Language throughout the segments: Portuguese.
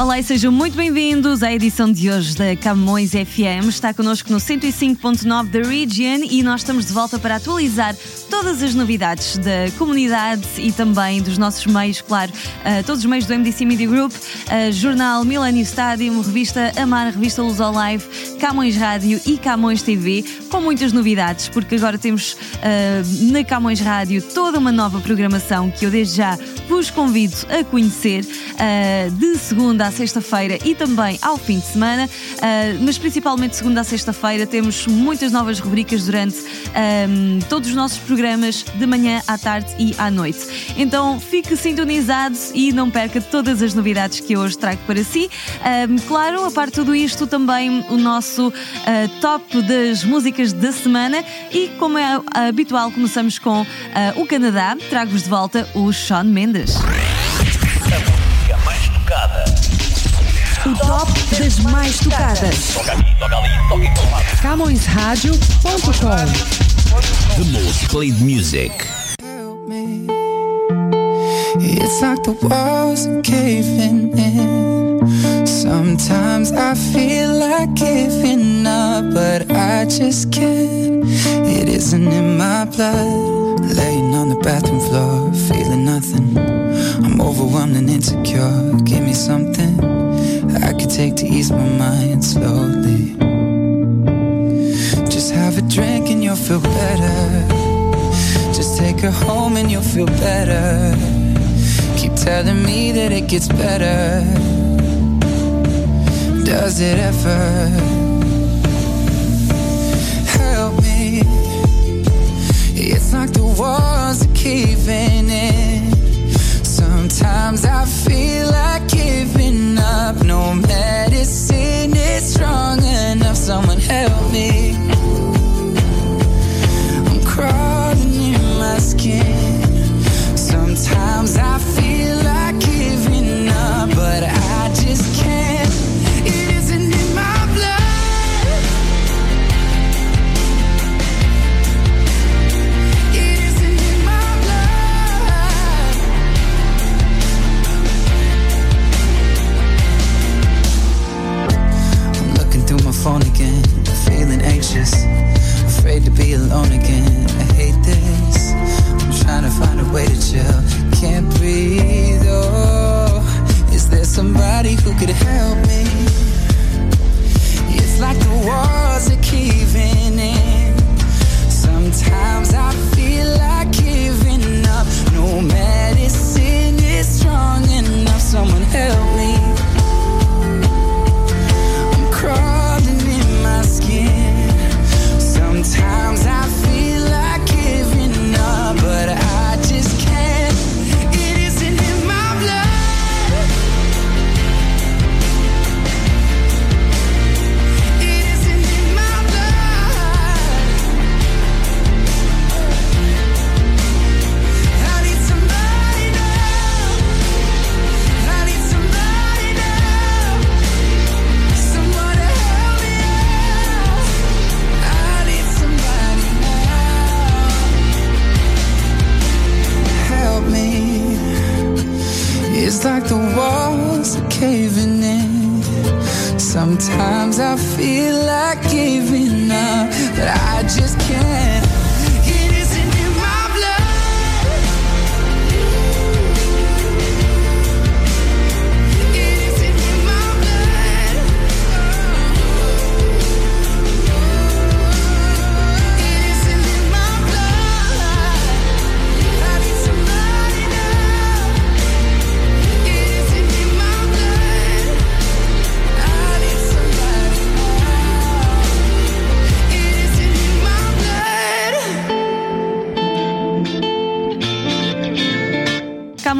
Olá e sejam muito bem-vindos à edição de hoje da Camões FM. Está connosco no 105.9 da Region e nós estamos de volta para atualizar todas as novidades da comunidade e também dos nossos meios, claro, uh, todos os meios do MDC Media Group, uh, jornal Millennium Stadium, revista Amar, revista Luz ao Live, Camões Rádio e Camões TV, com muitas novidades, porque agora temos uh, na Camões Rádio toda uma nova programação que eu desde já vos convido a conhecer de segunda à sexta-feira e também ao fim de semana, uh, mas principalmente segunda a sexta-feira temos muitas novas rubricas durante um, todos os nossos programas de manhã à tarde e à noite. Então fique sintonizado e não perca todas as novidades que eu hoje trago para si. Um, claro, a parte de tudo isto, também o nosso uh, top das músicas da semana e como é habitual, começamos com uh, o Canadá. Trago-vos de volta o Sean Mendes. O top das mais tocadas. CamõesRádio.com The most played music. It's like the walls are caving in. Sometimes I feel like giving up, but I just can't. It isn't in my blood. Laying on the bathroom floor, feeling nothing. I'm overwhelmed and insecure. Give me something I could take to ease my mind slowly. Just have a drink and you'll feel better. Just take her home and you'll feel better. Keep telling me that it gets better. Does it ever? Help me. It's like the walls are caving in. Sometimes I feel like giving up. No medicine is strong enough. Someone help me.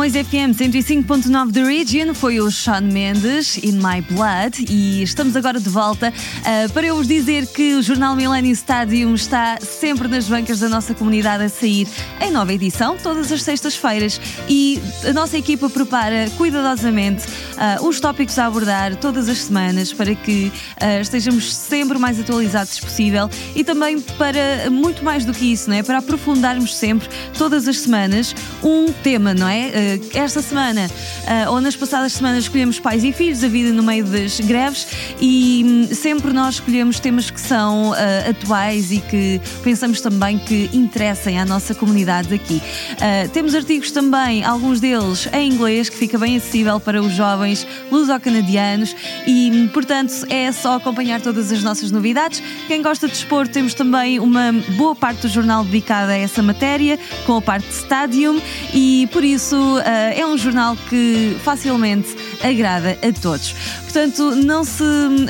Camões FM 105.9 The Region foi o Sean Mendes In My Blood e estamos agora de volta uh, para eu vos dizer que o Jornal Millennium Stadium está sempre nas bancas da nossa comunidade a sair em nova edição, todas as sextas-feiras e a nossa equipa prepara cuidadosamente uh, os tópicos a abordar todas as semanas para que uh, estejamos sempre mais atualizados possível e também para muito mais do que isso, não é? para aprofundarmos sempre todas as semanas um tema, não é? Esta semana, eh, ou nas passadas semanas, escolhemos pais e filhos, a vida no meio das greves, e hum, sempre nós escolhemos temas que são uh, atuais e que pensamos também que interessem à nossa comunidade aqui. Uh, temos artigos também, alguns deles em inglês, que fica bem acessível para os jovens luso-canadianos, e hum, portanto é só acompanhar todas as nossas novidades. Quem gosta de esporte, temos também uma boa parte do jornal dedicada a essa matéria, com a parte de Stadium, e por isso uh, é um jornal que facilmente agrada a todos. Portanto, não se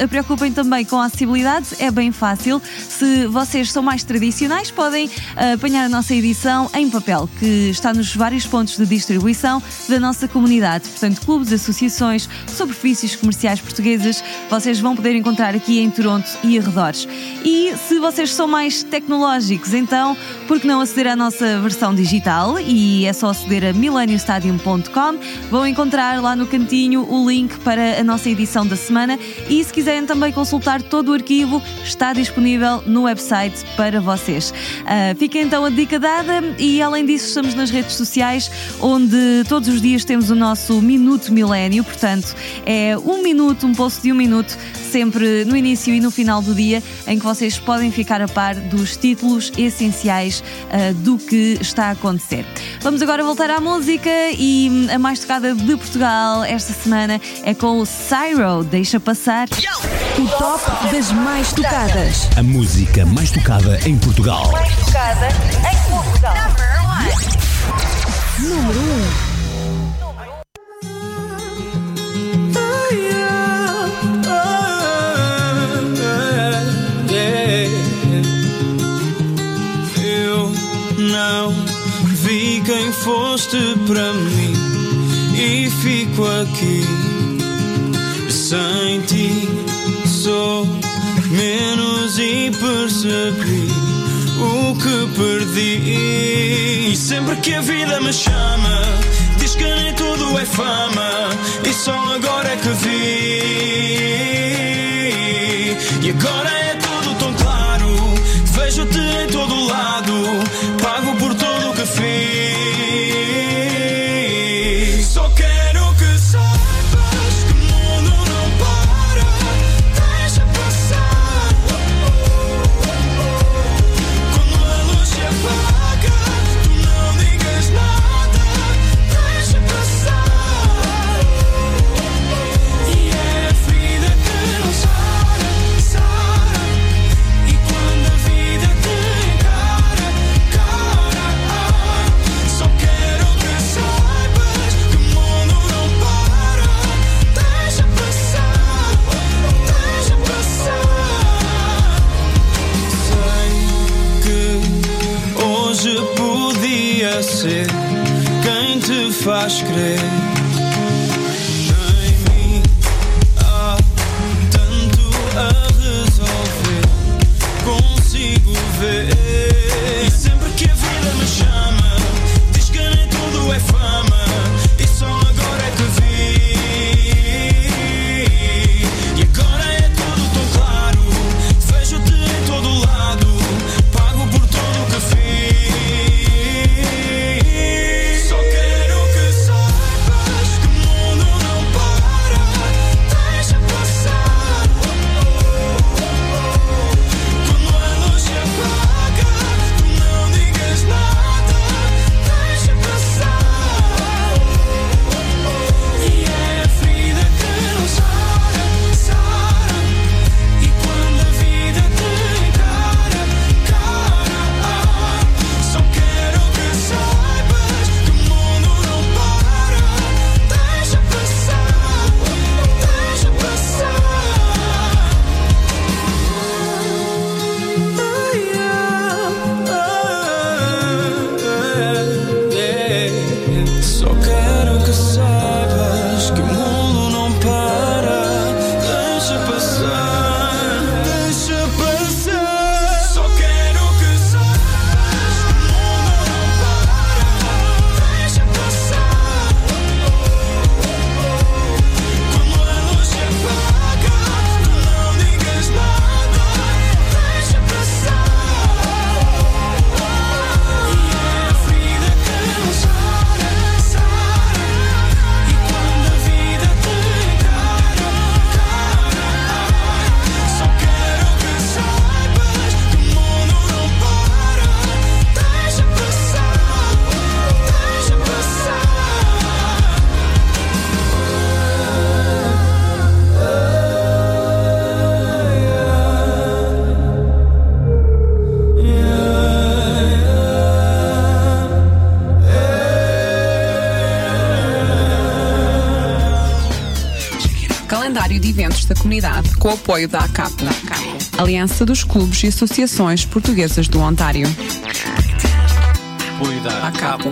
preocupem também com a acessibilidade, é bem fácil. Se vocês são mais tradicionais, podem uh, apanhar a nossa edição em papel, que está nos vários pontos de distribuição da nossa comunidade. Portanto, clubes, associações, superfícies comerciais portuguesas, vocês vão poder encontrar aqui em Toronto e arredores. E se vocês são mais tecnológicos, então, por que não aceder à nossa versão digital? E é só aceder a millenniumstadium.com. Vão encontrar lá no cantinho o link para a nossa edição da semana e se quiserem também consultar todo o arquivo, está disponível no website para vocês. Uh, fica então a dica dada e além disso estamos nas redes sociais onde todos os dias temos o nosso Minuto Milénio, portanto é um minuto, um post de um minuto sempre no início e no final do dia, em que vocês podem ficar a par dos títulos essenciais uh, do que está a acontecer. Vamos agora voltar à música e a mais tocada de Portugal esta semana é com o Cyro, Deixa Passar. O top das mais tocadas. A música mais tocada em Portugal. Mais tocada em Portugal. Número 1. Para mim e fico aqui sem ti. Sou menos e percebi o que perdi. E sempre que a vida me chama, diz que nem tudo é fama, e só agora é que vi. E agora é faz crer de eventos da comunidade, com o apoio da ACAP, Aliança dos Clubes e Associações Portuguesas do Ontário. Apoio da ACAP.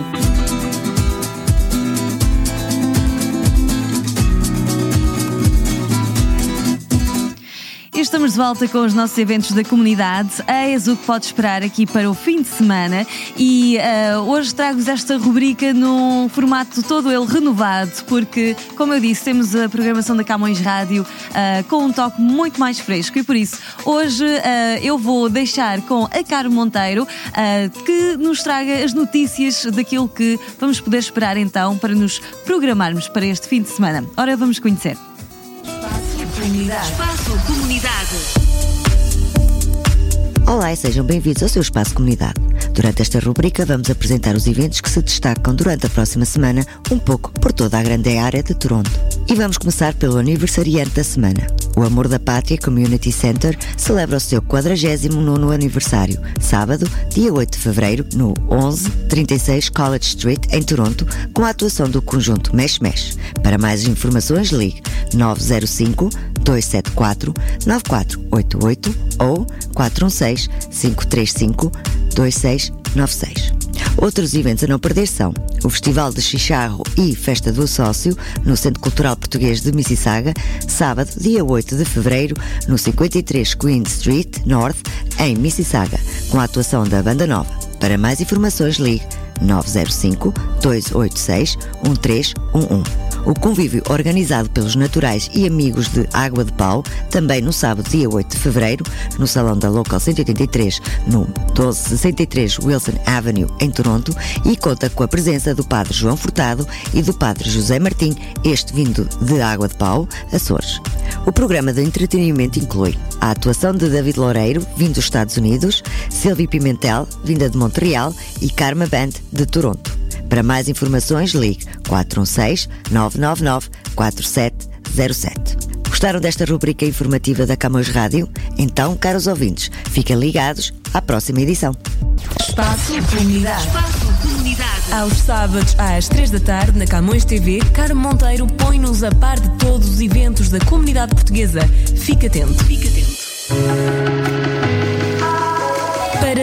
Estamos de volta com os nossos eventos da comunidade. Eis o que pode esperar aqui para o fim de semana. E uh, hoje trago-vos esta rubrica num formato todo ele renovado, porque, como eu disse, temos a programação da Camões Rádio uh, com um toque muito mais fresco. E por isso, hoje uh, eu vou deixar com a Caro Monteiro que nos traga as notícias daquilo que vamos poder esperar então para nos programarmos para este fim de semana. Ora, vamos conhecer. Comunidade. Espaço Comunidade. Olá e sejam bem-vindos ao seu Espaço Comunidade. Durante esta rubrica vamos apresentar os eventos que se destacam durante a próxima semana, um pouco por toda a grande área de Toronto. E vamos começar pelo aniversariante da semana. O Amor da Pátria Community Center celebra o seu 49º aniversário, sábado, dia 8 de fevereiro, no 1136 College Street, em Toronto, com a atuação do conjunto Mesh Mesh. Para mais informações, ligue 905 274 9488 ou 416 535 2696. Outros eventos a não perder são o Festival de Chicharro e Festa do Sócio no Centro Cultural Português de Mississauga, sábado, dia 8 de fevereiro, no 53 Queen Street North, em Mississauga, com a atuação da Banda Nova. Para mais informações, ligue 905 286 1311. O convívio organizado pelos naturais e amigos de Água de Pau, também no sábado, dia 8 de fevereiro, no Salão da Local 183, no 1263 Wilson Avenue, em Toronto, e conta com a presença do Padre João Furtado e do Padre José Martim, este vindo de Água de Pau, Açores. O programa de entretenimento inclui a atuação de David Loureiro, vindo dos Estados Unidos, Sylvie Pimentel, vinda de Montreal, e Karma Band, de Toronto. Para mais informações, ligue 416 999 4707. Gostaram desta rubrica informativa da Camões Rádio? Então, caros ouvintes, fiquem ligados à próxima edição. Espaço Comunidade. Espaço Comunidade. Aos sábados, às 3 da tarde, na Camões TV, Carmo Monteiro põe-nos a par de todos os eventos da comunidade portuguesa. Fique atento. Fique atento.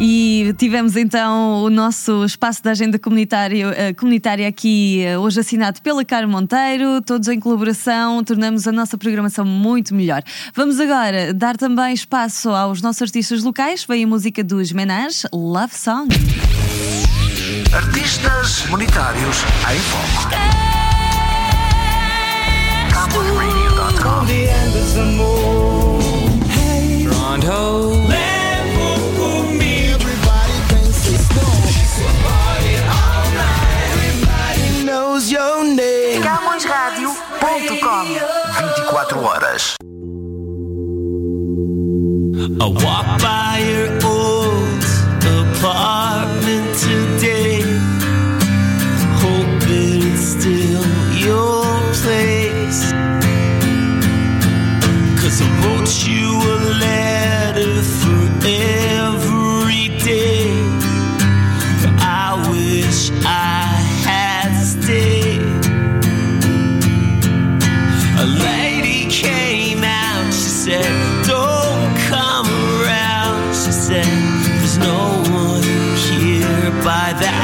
E tivemos então o nosso espaço da agenda comunitária, eh, comunitária aqui eh, hoje assinado pela Caro Monteiro, todos em colaboração, tornamos a nossa programação muito melhor. Vamos agora dar também espaço aos nossos artistas locais. Vem a música dos Menage, Love Song. Artistas comunitários em foco. Name. CamõesRádio.com 24 horas. Said, There's no one here by that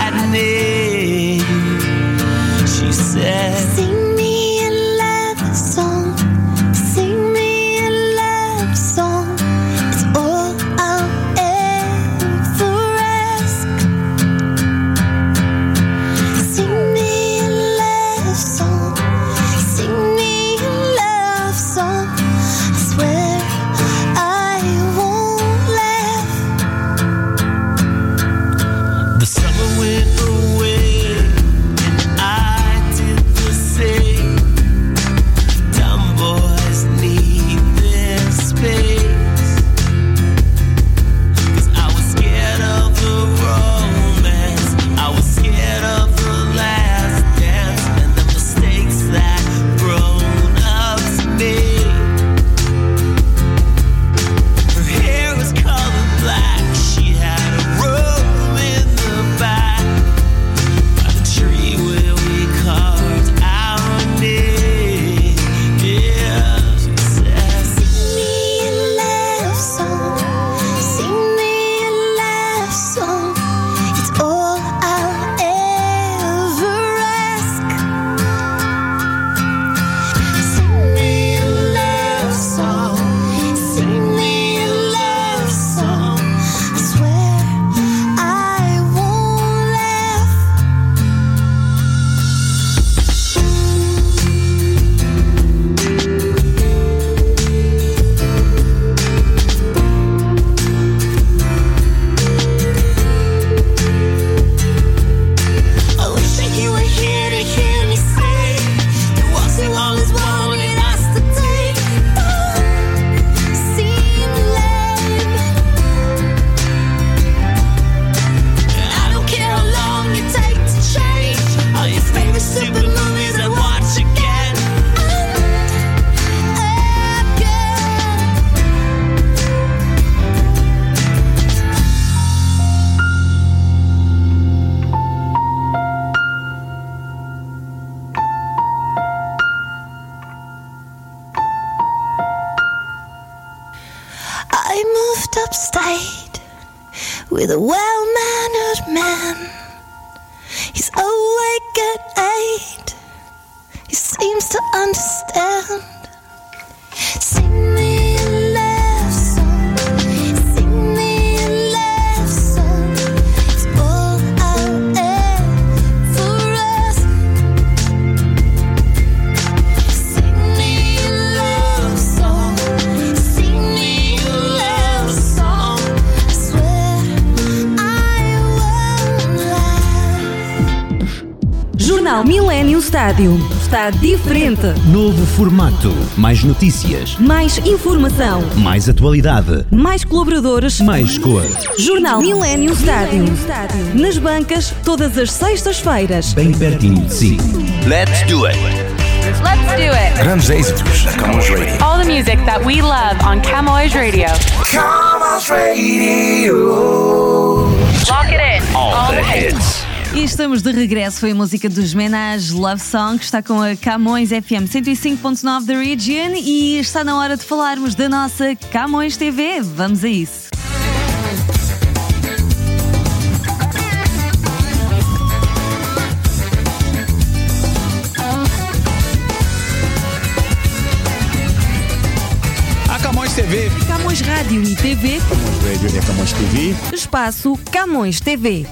Jornal Millennium Stádio. Está diferente. Novo formato. Mais notícias. Mais informação. Mais atualidade. Mais colaboradores. Mais cor. Jornal Millennium Stádio. Nas bancas, todas as sextas-feiras. Bem pertinho de si. Let's do it. Let's do it. Grandes êxitos na Camões Radio. All the music that we love on Camões Radio. Camões Radio. Lock it in. All the hits. E estamos de regresso. Foi a música dos Menage Love Song, que está com a Camões FM 105.9 da Region e está na hora de falarmos da nossa Camões TV. Vamos a isso. TV. Camões Rádio e TV, Camões Radio e Camões TV. espaço Camões TV.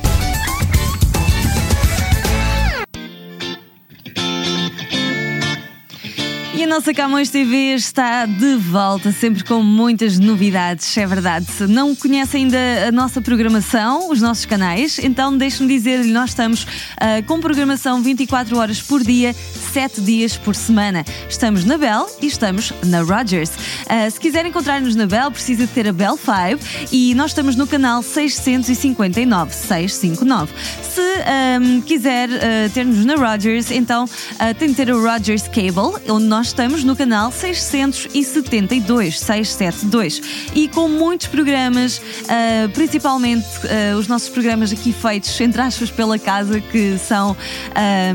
Nossa Camões TV está de volta, sempre com muitas novidades, é verdade. Se não conhece ainda a nossa programação, os nossos canais, então deixe-me dizer-lhe, nós estamos ah, com programação 24 horas por dia, 7 dias por semana. Estamos na Bell e estamos na Rogers. Ah, se quiser encontrar-nos na Bell, precisa ter a Bell 5 e nós estamos no canal 659, 659. Se ahm, quiser ah, ter-nos na Rogers, então ah, tem de ter a Rogers Cable, onde nós estamos no canal 672, 672. E com muitos programas, ah, principalmente ah, os nossos programas aqui feitos, entre aspas, pela casa, que são ah,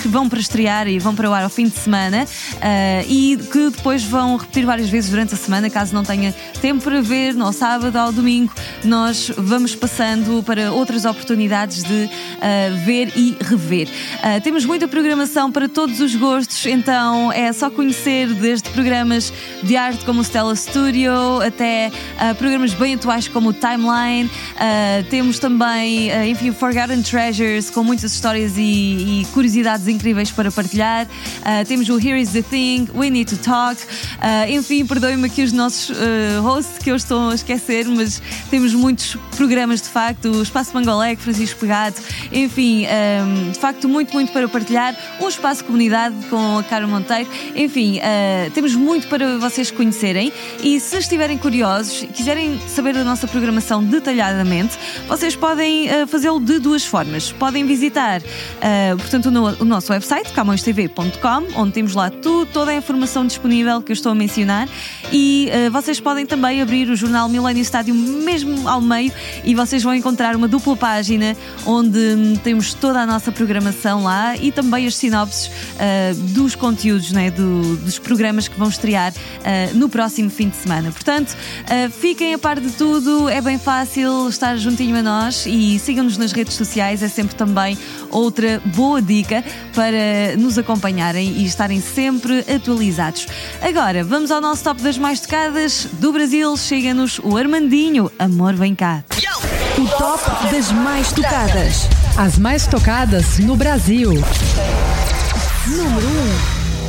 que vão para estrear e vão para o ar ao fim de semana ah, e que depois vão repetir várias vezes durante a semana, caso não tenha tempo para ver, no sábado ao domingo, nós vamos passando para outras oportunidades de ver e rever. Temos muita programação para todos os gostos, então é só conhecer desde programas de arte como o Stella Studio até ah, programas bem atuais como o Timeline. Ah, temos também, ah, enfim, o Forgotten Treasures com muitas histórias e, e curiosidades incríveis para partilhar. Temos o Here is the Thing, We Need to Talk. Enfim, perdoem-me aqui os nossos hosts que eu estou a esquecer, mas temos muitos programas de facto. O Espaço Mangolé, Francisco Pegado, enfim, ah, de facto, muito, muito para partilhar. O Espaço Comunidade com a Cara Monteiro. Enfim, ah, temos muito para vocês conhecerem. E se estiverem curiosos quiserem saber da nossa programação detalhadamente, vocês podem ah, fazê-lo de duas formas. Podem visitar, ah, portanto, o, o nosso website, camõestv.com, onde temos lá tudo, toda a informação disponível que eu estou a mencionar. E vocês podem também abrir o jornal Millennium Stádio mesmo ao meio e vocês vão encontrar uma dupla página onde hum, temos toda a nossa programação lá e também as sinopses dos conteúdos, né, do- dos programas que vão estrear ah, no próximo fim de semana. Portanto, ah, fiquem a par de tudo, é bem fácil estar juntinho a nós e sigam-nos nas redes sociais, é sempre também outra boa dica para nos acompanharem e estarem sempre atualizados. Agora, vamos ao nosso top das mais tocadas do Brasil. Chega-nos o Armandinho, Amor Vem Cá. O top das mais tocadas. As mais tocadas no Brasil. Número 1. Hoje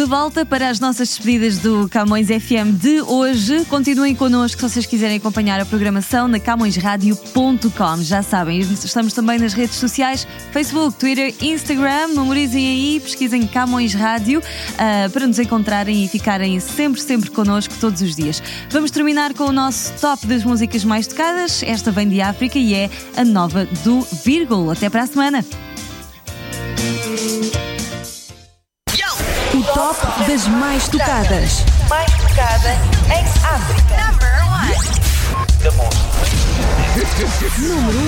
de volta para as nossas despedidas do Camões FM de hoje. Continuem connosco se vocês quiserem acompanhar a programação na camõesradio.com. Já sabem, estamos também nas redes sociais: Facebook, Twitter, Instagram. Memorizem aí, pesquisem Camões Rádio ah, para nos encontrarem e ficarem sempre, sempre connosco todos os dias. Vamos terminar com o nosso top das músicas mais tocadas. Esta vem de África e é a nova do Virgul. Até para a semana. Das mais tocadas. Mais tocada em África. Number one. Número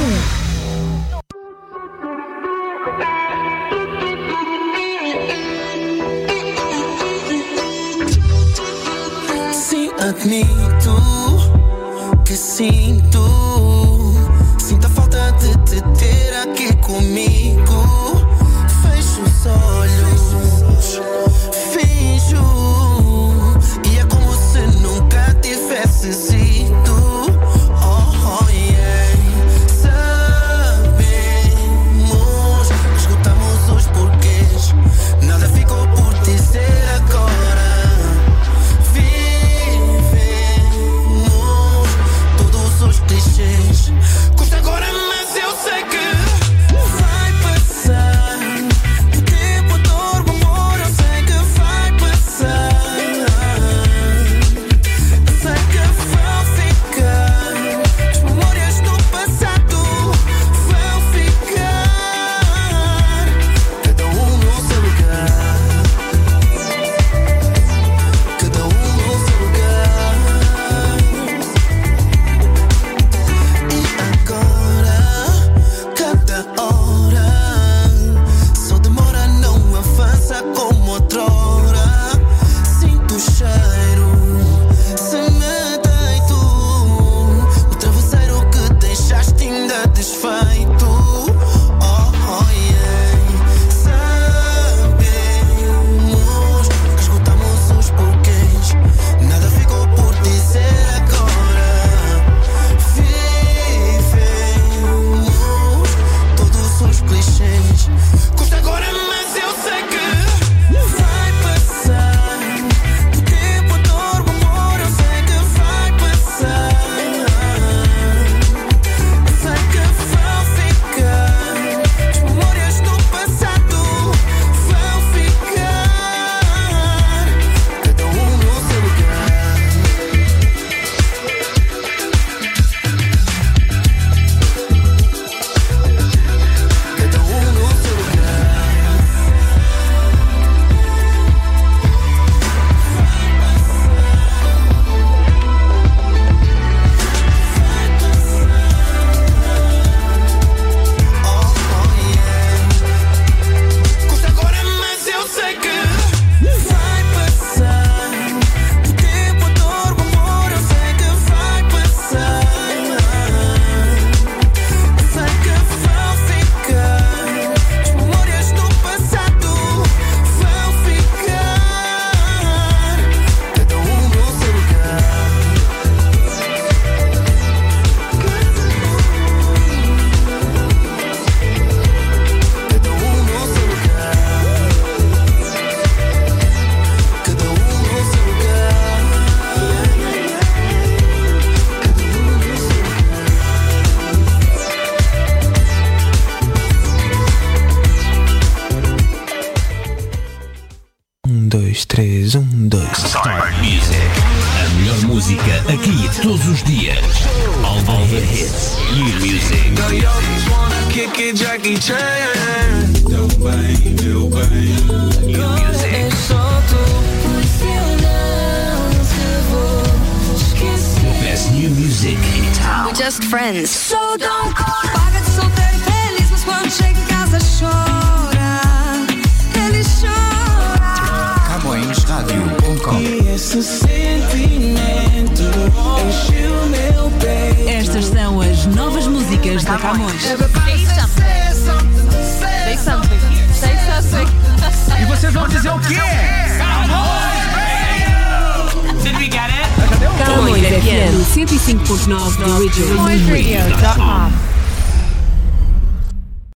1. Sim, admito que sinto. Dois, três, um, dois. Start Music. A melhor música aqui todos os dias. All, the hits. New music. Kick it, Jackie Chan. Bem, bem. New music. The best new music in town. Just friends. So don't call. Paga de solteiro feliz, mas quando chega em casa chora. Ele chora. CamõesRádio.com E esse sentimento encheu meu peito. Estas são as novas músicas da Camões. E vocês vão dizer o quê? Camões FM 105.9 do Region. Radio.com.